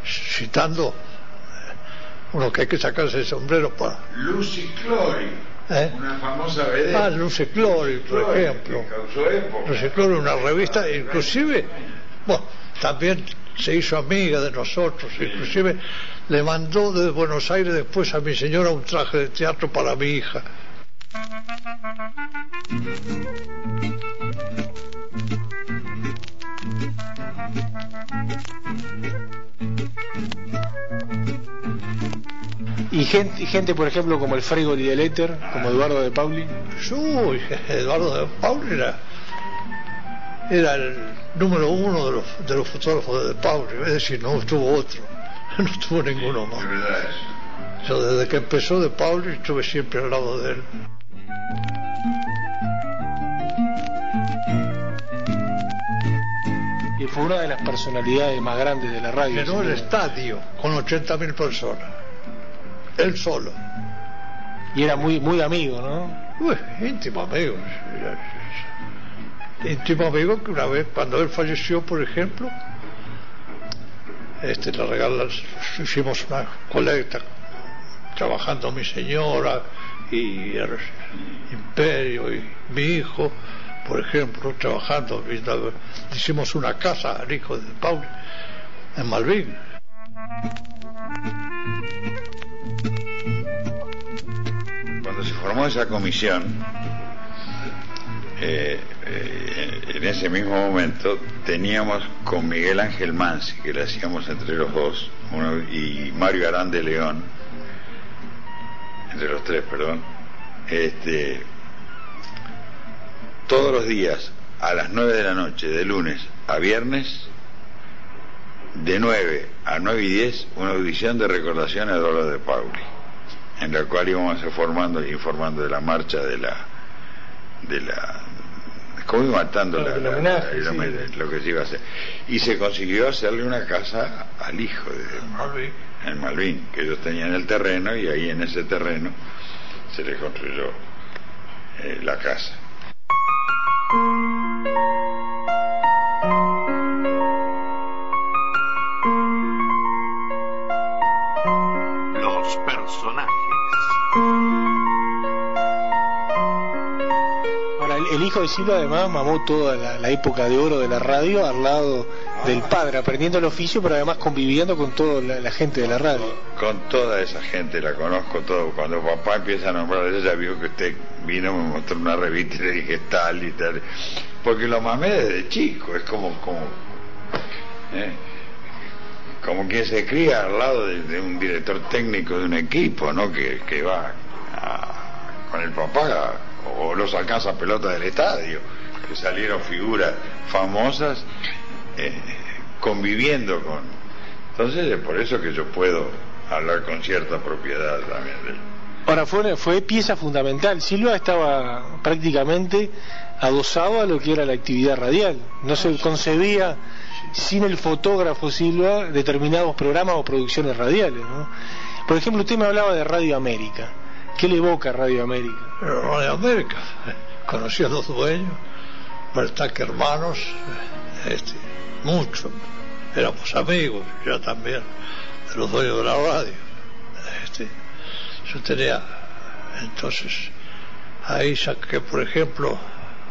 citando eh, uno que hay que sacarse el sombrero para. Lucy Clory, ¿eh? una famosa vedette. Ah, Luce Clory, por Clory, ejemplo. Luce Clory, una revista, inclusive, bueno, también se hizo amiga de nosotros, inclusive le mandó desde Buenos Aires después a mi señora un traje de teatro para mi hija. Y gente, gente, por ejemplo, como el Fregoli del Éter, como Eduardo de Pauli. Uy, *laughs* Eduardo de Pauli era, era el número uno de los, de los fotógrafos de De Pauli, es decir, no estuvo otro, *laughs* no estuvo ninguno más. Yo desde que empezó De Pauli estuve siempre al lado de él. Y fue una de las personalidades más grandes de la radio. Llenó el estadio con 80.000 personas, él solo. Y era muy, muy amigo, ¿no? Uy, íntimo amigo. Íntimo amigo que una vez, cuando él falleció, por ejemplo, este, le regalas, hicimos una colecta trabajando mi señora y el Imperio y mi hijo por ejemplo, trabajando, hicimos una casa al hijo de Paul en Malvin. Cuando se formó esa comisión, eh, eh, en ese mismo momento teníamos con Miguel Ángel Mansi, que le hacíamos entre los dos, y Mario Arán de León, entre los tres, perdón, este, todos los días a las 9 de la noche, de lunes a viernes, de 9 a 9 y 10, una audición de recordación a Eduardo de Pauli, en la cual íbamos informando, informando de la marcha de la, de la, cómo iba matando la- la- homenaje, sí. lo que se iba a hacer. Y se consiguió hacerle una casa al hijo de Malvin. en Malvin, que ellos tenían el terreno y ahí en ese terreno se le construyó eh, la casa. Los personajes. Ahora, el, hijo de Silva además mamó toda la, la época de oro de la radio al lado del padre, aprendiendo el oficio, pero además conviviendo con toda la, gente de la radio. Con toda esa gente la conozco todo. Cuando papá empieza a nombrar, ella vio que usted vino, me mostró una revista y le dije tal y tal. Porque lo mamé desde chico, es como, como, ¿eh? como quien se cría al lado de, de un director técnico de un equipo, ¿no? Que, que va a- con el papá o los alcanza pelota del estadio, que salieron figuras famosas eh, conviviendo con. Entonces es por eso que yo puedo hablar con cierta propiedad también de él. Ahora, fue, fue pieza fundamental. Silva estaba prácticamente adosado a lo que era la actividad radial. No se concebía sin el fotógrafo Silva determinados programas o producciones radiales. ¿no? Por ejemplo, usted me hablaba de Radio América. ¿Qué le evoca Radio América? Radio América, conocí a los dueños, que hermanos, este, mucho, éramos amigos, yo también, de los dueños de la radio. Este, yo tenía, entonces, ahí saqué, por ejemplo,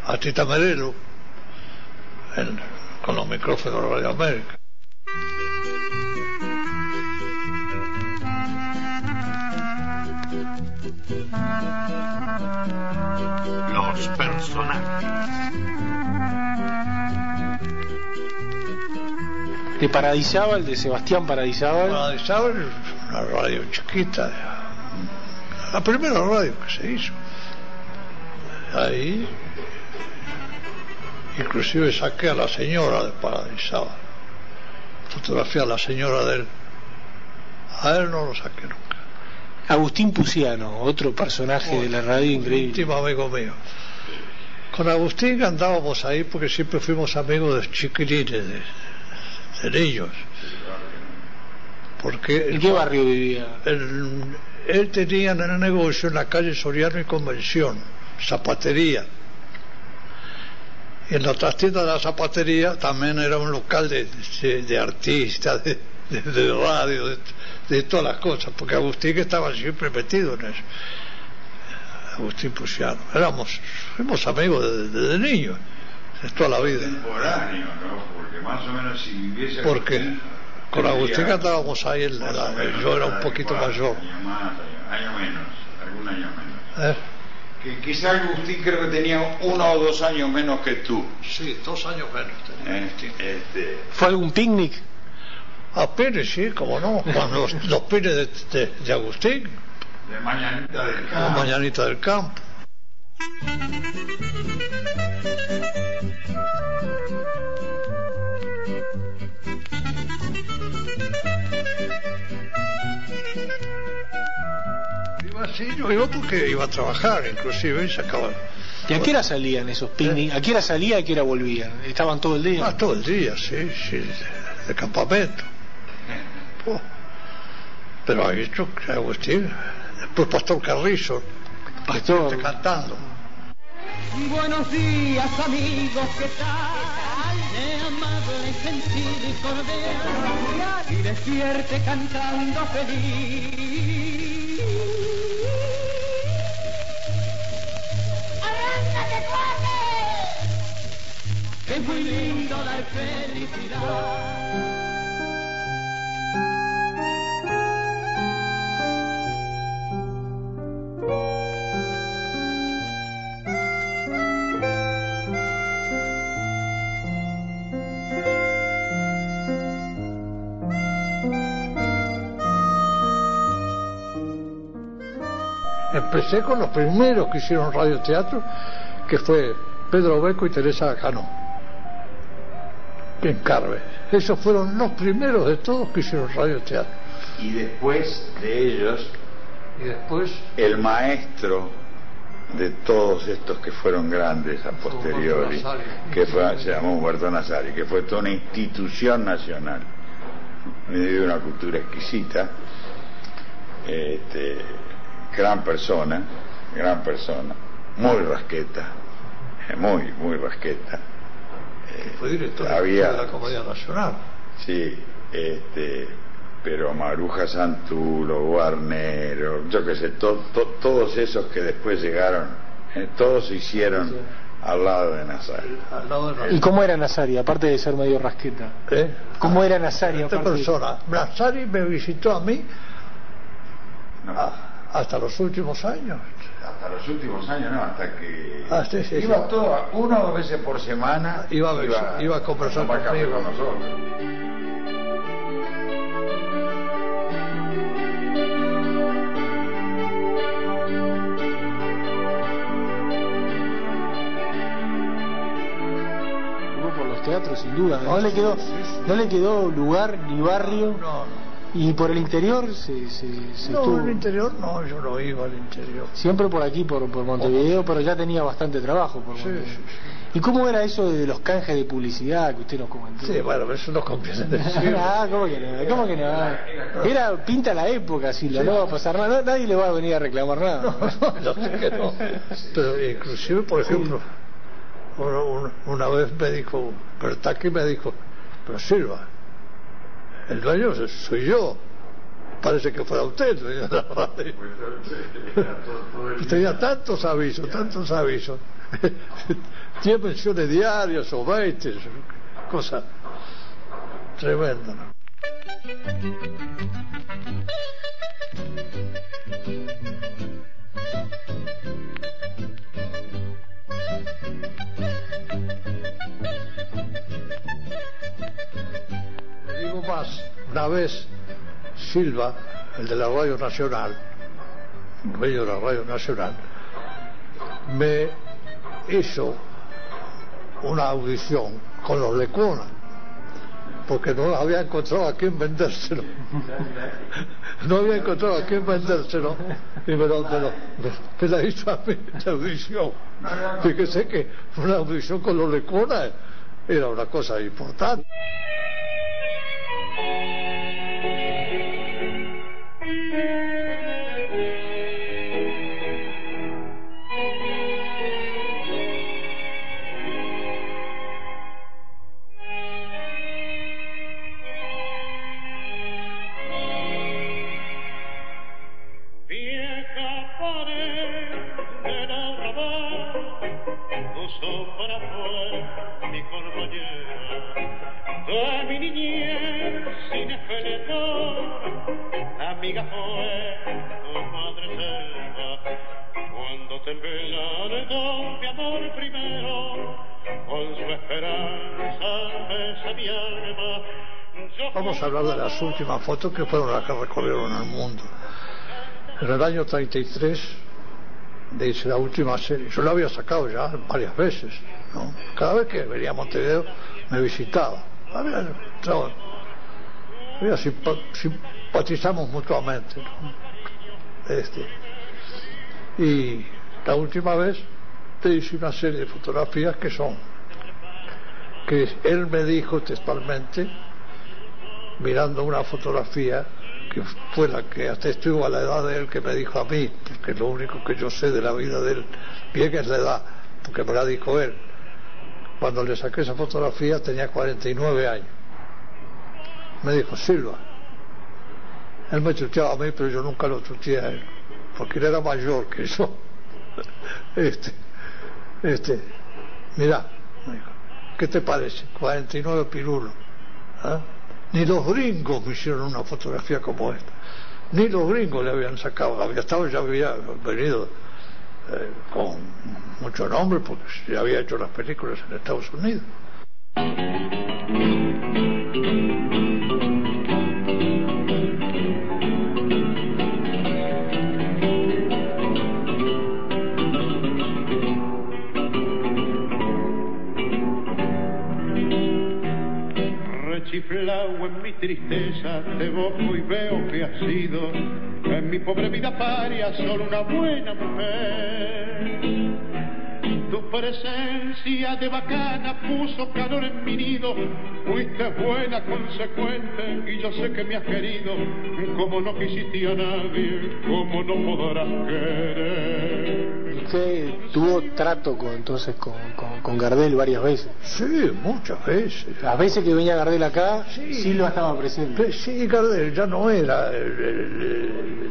a Tita Merelo, en- con los micrófonos de Radio América. Los personajes. De Paradisábal, de Sebastián Paradisábal. Paradisábal, una radio chiquita, la primera radio que se hizo. Ahí, inclusive saqué a la señora de Paradisábal, fotografié a la señora de él. A él no lo saqué nunca. Agustín Puciano, otro personaje de la radio increíble. Íntimo amigo mío. Con Agustín andábamos ahí porque siempre fuimos amigos de chiquilines, de, de niños. Porque ¿En qué barrio vivía? él, él tenía en el negocio en la calle Soriano y Convención, zapatería. Y en la trastienda de la zapatería también era un local de, de, de artistas, de, de- radio, de, de todas las cosas, porque Agustín estaba siempre metido en eso. Agustín Puciano. Éramos, fuimos amigos desde, desde niños, de toda la vida. Temporáneo, ¿no? Porque más o menos si viviese Porque Agustín, con Agustín andábamos ahí, en la- menos yo era un de poquito cuatro, mayor. Año más, año, año menos, algún año menos. ¿eh? Que quizá Agustín creo que tenía uno o dos años menos que tú. Sí, dos años menos tenía. ¿eh? Este, ¿Fue algún picnic? A Pérez, sí, como no, *laughs* con los, los pines de, de- de Agustín, de mañanita del la campo. mañanita del campo. Así, yo iba porque iba a trabajar, inclusive, y sacaba. ¿Y a qué hora salían esos picnic? ¿A qué hora salía y a qué hora volvían? ¿Estaban todo el día? Ah, todo el día, sí, sí, de, campamento. Oh. Pero ha visto Agustín, después Pastor Carrizo, Pastor. cantando. Buenos días amigos, ¿qué tal? De amable, sensible y cordial Y despierte cantando feliz muy lindo de felicidad. Empecé con los primeros que hicieron radioteatro, que fue Pedro Beco y Teresa Cano. En Carve. Esos fueron los primeros de todos que hicieron radioteatro. Y después de ellos, Y después, el maestro de todos estos que fueron grandes a posteriori, que fue, se llamó Humberto Nazari, que fue toda una institución nacional, de una cultura exquisita, este, gran persona, gran persona, muy rasqueta, eh, muy, muy rasqueta. Eh, fue director había, de la Comedia Nacional. Sí, este, pero Maruja Santulo, Guarnero, yo qué sé, to- to- todos esos que después llegaron, eh, todos se hicieron al lado de Nazari. Al lado de ¿Y cómo era Nazari, aparte de ser medio rasqueta? ¿Eh? ¿Cómo era Nazari? Esta aparte de- persona, Nazari me visitó a mí a- hasta los últimos años. Hasta los últimos años, ¿no? Hasta que Ah, sí, sí, iba sí. todo, una o dos veces por semana, Iba a- iba a conversar con nosotros. Por los teatros sin duda. No le quedó, no le quedó lugar ni barrio. Y por el interior se, se, se No, estuvo al interior no, yo no iba al interior. siempre por aquí, por, por Montevideo, pero ya tenía bastante trabajo. Por Sí, Montevideo. sí, ¿Y cómo era eso de los canjes de publicidad que usted nos comentó? Sí, bueno, eso no conviene *laughs* decir. ah, ¿cómo que no? ¿Cómo que no? Era pinta la época, Silvia, no va a pasar nada, nadie le va a venir a reclamar nada. Yo sé que no. Pero inclusive, por ejemplo, una, una- una vez me dijo, Bertaki me dijo, pero Silva, el dueño soy yo. Parece que fuera usted el dueño de la radio. Tenía tantos avisos, tantos avisos. *laughs* Diez menciones diarias o veinte, cosa tremenda. Más, una vez Silva, el de la Nacional, dueño de Nacional, me hizo una audición con los Lecuona, porque no había encontrado a quién vendérselo. *laughs* No había encontrado a quién vendérselo y me, lo, me, me- la hizo a mí la audición. Fíjese que una audición con los Lecuona era una cosa importante. Vamos a hablar de las últimas fotos que fueron las que recorrieron el mundo. En el año 33 de la última serie, yo la había sacado ya varias veces, ¿no? Cada vez que venía a Montevideo me visitaba. Había, no, había simpa, simpatizamos mutuamente, ¿no? Este. Y la última vez te hice una serie de fotografías que son que él me dijo textualmente mirando una fotografía que fue la que atestiguó a la edad de él que me dijo a mí, porque lo único que yo sé de la vida de él bien es la edad, porque me la dijo él. Cuando le saqué esa fotografía tenía 49 años. Me dijo, Silva, él me tuteaba a mí, pero yo nunca lo tuteé a él, porque él era mayor que yo. *laughs* Este, este, mira, me dijo, ¿Qué te parece? 49 pirulos. ¿Ah? Ni los gringos hicieron una fotografía como esta. Ni los gringos le habían sacado. Había estado, ya había venido eh, con mucho nombre porque ya había hecho las películas en Estados Unidos. En mi tristeza, te boco y veo que has sido en mi pobre vida paria solo una buena mujer. Tu presencia de bacana puso calor en mi nido, fuiste buena, consecuente, y yo sé que me has querido, como no quisiste a nadie, como no podrás querer. Usted tuvo trato con, entonces con, con, con Gardel varias veces. Sí, muchas veces. Las veces que venía Gardel acá, Silva estaba presente. Sí, Gardel ya no era el- el- el-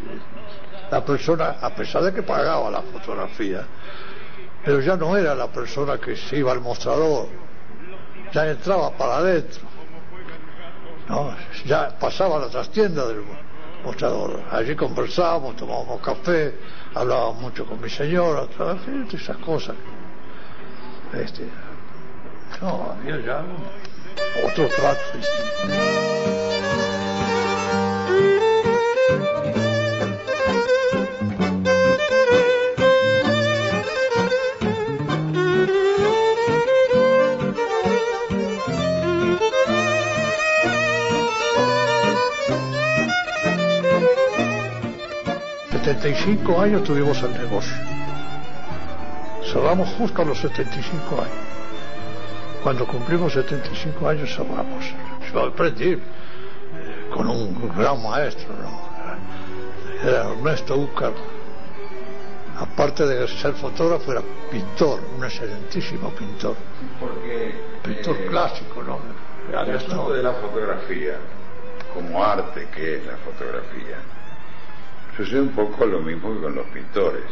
la persona, a pesar de que pagaba la fotografía, pero ya no era la persona que se iba al mostrador, ya entraba para adentro, ¿no? ya pasaba a la trastienda del mostrador. Allí conversábamos, tomábamos café, hablábamos mucho con mi señora, todas esas cosas. Este, no, había ya otro trato. ...75 años tuvimos el negocio. Cerramos justo a los 75 años. Cuando cumplimos 75 años cerramos. Yo aprendí eh, con un gran maestro, ¿no? Era Ernesto Úcar. Aparte de ser fotógrafo, era pintor, un excelentísimo pintor. Porque Pintor eh, clásico, ¿no? el asunto de la fotografía, como arte que es la fotografía, sucede un poco lo mismo que con los pintores.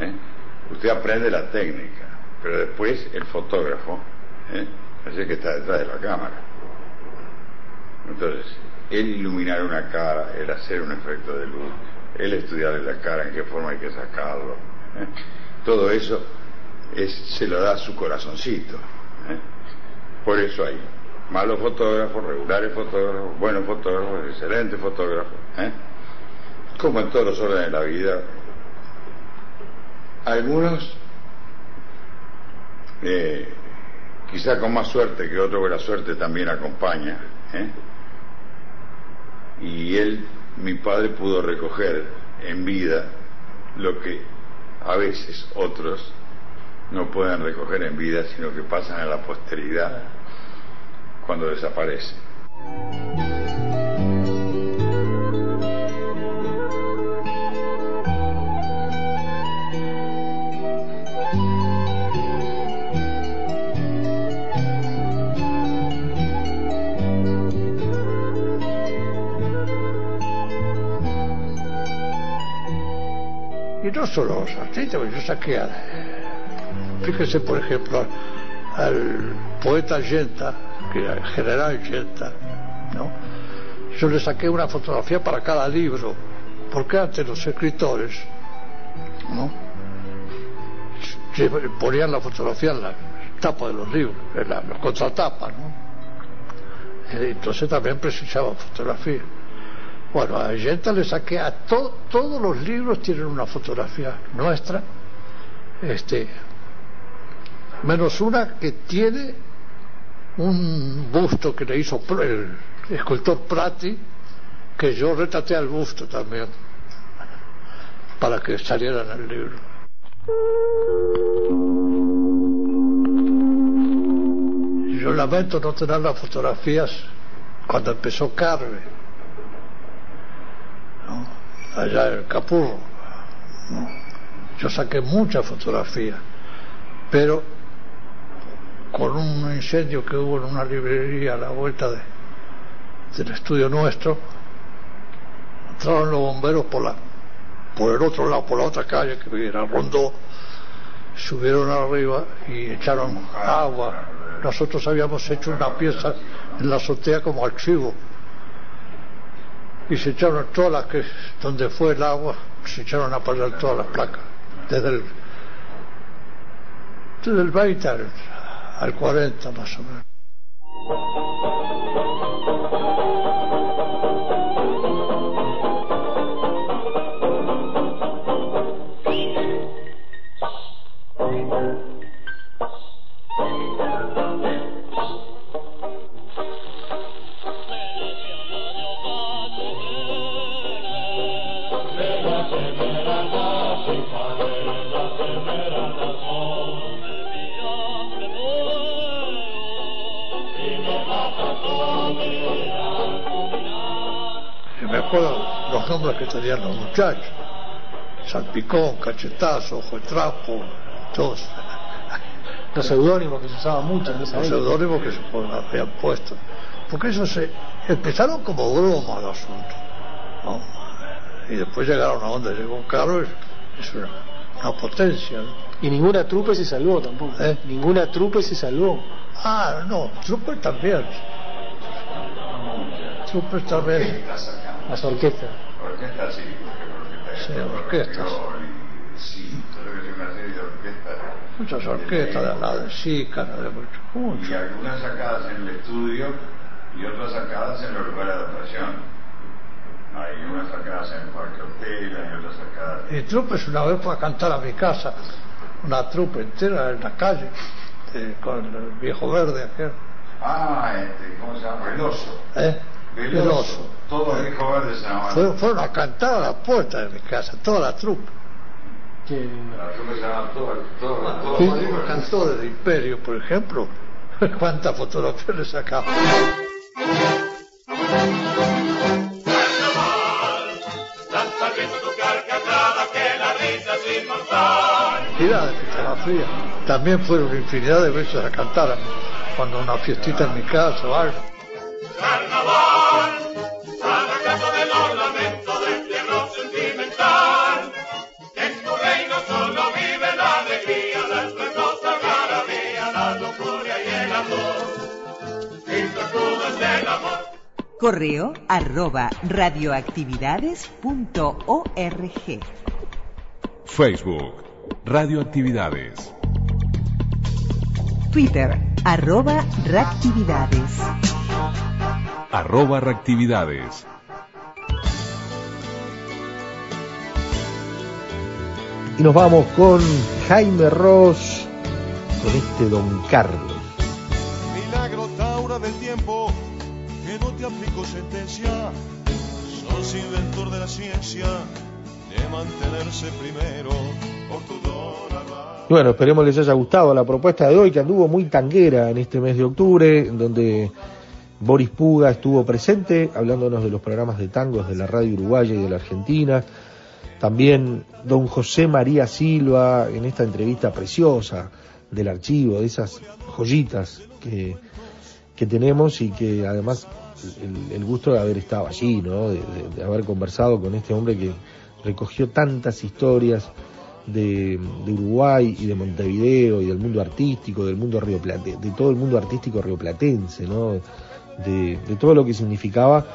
¿eh? Usted aprende la técnica, pero después el fotógrafo ¿eh? que está detrás de la cámara. Entonces, el iluminar una cara, el hacer un efecto de luz, el estudiarle la cara, en qué forma hay que sacarlo, ¿eh? todo eso es, se lo da su corazoncito. ¿eh? Por eso hay malos fotógrafos, regulares fotógrafos, buenos fotógrafos, excelentes fotógrafos. ¿eh? Como en todos los órdenes de la vida, algunos eh, quizá con más suerte que otros, que la suerte también acompaña. ¿eh? Y él, mi padre, pudo recoger en vida lo que a veces otros no pueden recoger en vida, sino que pasan a la posteridad cuando desaparecen. Y no solo los artistas, yo saqué a, fíjese por ejemplo al poeta Yenta, que era el general Yenta, ¿no? Yo le saqué una fotografía para cada libro, porque antes los escritores, ¿no? Ponían la fotografía en la tapa de los libros, en la, la contratapa, ¿no? Eh, Entonces también precisaban fotografía. Bueno, a Yenta le saqué a to- todos los libros tienen una fotografía nuestra, este, menos una que tiene un busto que le hizo el escultor Prati, que yo retraté al busto también, para que saliera en el libro. Yo lamento no tener las fotografías cuando empezó Carve, ¿no? Allá en Capurro. Yo saqué muchas fotografías, pero con un incendio que hubo en una librería a la vuelta de- del estudio nuestro, entraron los bomberos por la por el otro lado, por la otra calle que era Rondó, subieron arriba y echaron agua, nosotros habíamos hecho una pieza en la azotea como archivo. Y se echaron todas las que, donde fue el agua, se echaron a perder todas las placas. Desde el, desde el 20 al, al 40 más o menos. Me acuerdo los nombres que tenían los muchachos. Salpicón, cachetazo, ojo trapo, todos. Los seudónimos que se usaban mucho en esa Los seudónimos que se habían puesto. Porque eso se empezaron como broma el asunto. ¿no? Y después llegaron a donde llegó Carlos, es una, una potencia. ¿no? Y ninguna trupe se salvó tampoco. ¿Eh? Ninguna trupe se salvó. Ah, no, Trooper también. Trooper también. Las orquestas. Orquesta sí, Sí, orquestas. Sí, creo que es una serie de orquestas. Muchas orquestas de la de Sícana, de mucho, Y algunas sacadas en el estudio y otras sacadas en los lugares de actuación. Hay unas sacadas en el Parque Hotel, hay otras sacadas. Y Trupes una vez fue a cantar a mi casa, una trupe entera en la calle, eh, con el viejo verde aquel. Ah, este, ¿cómo se llama? Veloso. ¿eh? Veloso. Todo el viejo verde se llama. Fue- fueron a cantar a la puerta de mi casa, toda la trupe. La trupe se llama todo, todo, todo. Sí, cantó del Imperio, por ejemplo. *laughs* ¿Cuántas fotografías le sacamos? Infinidad de fotografías. También fueron infinidad de veces a cantar a- cuando una fiestita en mi casa o algo. Carnaval, cada canto de los lamentos del tierno sentimental. En tu reino solo vive la alegría, la esplendorosa maravilla, la lujuria y el amor. Cristo escudo es el amor. Correo arroba radioactividades.org. Facebook, Radioactividades. Twitter arroba reactividades. Arroba Reactividades. Y nos vamos con Jaime Ross, con este Don Carlos. Milagro taura del tiempo, que no te aplico sentencia. Sos inventor de la ciencia, de mantenerse primero por tu Bueno, esperemos les haya gustado la propuesta de hoy, que anduvo muy tanguera en este mes de octubre, en donde Boris Puga estuvo presente, hablándonos de los programas de tangos de la radio uruguaya y de la Argentina. También don José María Silva, en esta entrevista preciosa del archivo, de esas joyitas que, que tenemos y que además el, gusto de haber estado allí, ¿no? de haber conversado con este hombre que recogió tantas historias de, Uruguay y de Montevideo y del mundo artístico, del mundo rioplate, de todo el mundo artístico rioplatense, ¿no? de, de todo lo que significaba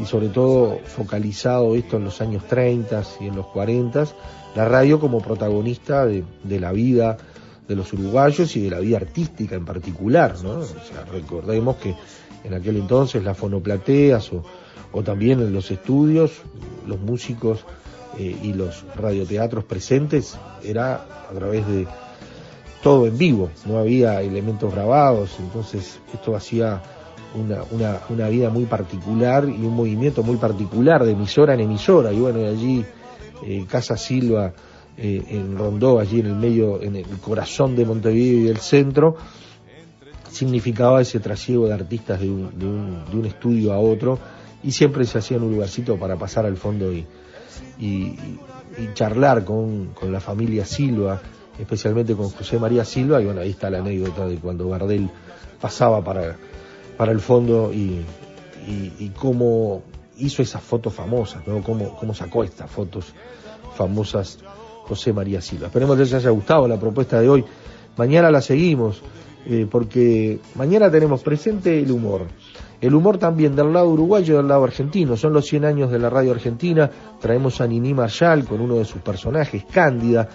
y sobre todo focalizado esto en los años 30 y en los 40, la radio como protagonista de, de la vida de los uruguayos y de la vida artística en particular, ¿no? O sea, recordemos que en aquel entonces las fonoplateas o, o también en los estudios, los músicos eh, y los radioteatros presentes era a través de todo en vivo, no había elementos grabados, entonces esto hacía una, una, una vida muy particular y un movimiento muy particular de emisora en emisora, y bueno, y allí eh, Casa Silva eh, en Rondó, allí en el medio, en el corazón de Montevideo y del centro, significaba ese trasiego de artistas de un, de un, de un estudio a otro, y siempre se hacía en un lugarcito para pasar al fondo y, y, y- charlar con, con la familia Silva, especialmente con José María Silva, y bueno, ahí está la anécdota de cuando Gardel pasaba para, para el fondo y, y, y cómo hizo esas fotos famosas, ¿no? Cómo, cómo sacó estas fotos famosas José María Silva. Esperemos que les haya gustado la propuesta de hoy. Mañana la seguimos eh, porque mañana tenemos presente el humor. El humor también del lado uruguayo y del lado argentino. Son los 100 años de la radio argentina. Traemos a Nini Marshall con uno de sus personajes, Cándida.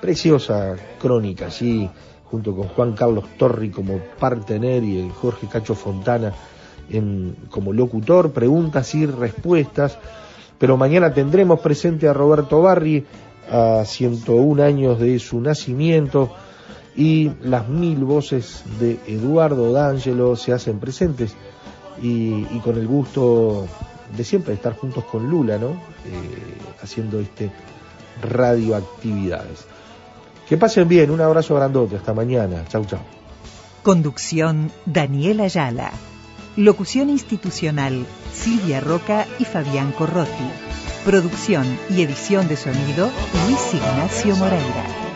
Preciosa crónica, allí, junto con Juan Carlos Torri como partener y el Jorge Cacho Fontana como locutor. Preguntas y respuestas. Pero mañana tendremos presente a Roberto Barri a 101 años de su nacimiento y las mil voces de Eduardo D'Angelo se hacen presentes y, con el gusto de siempre estar juntos con Lula, ¿no? Eh, haciendo este radioactividades. Que pasen bien, un abrazo grandote, hasta mañana, chau chau. Conducción Daniela Ayala. Locución institucional Silvia Roca y Fabián Corrotti. Producción y edición de sonido Luis Ignacio Moreira.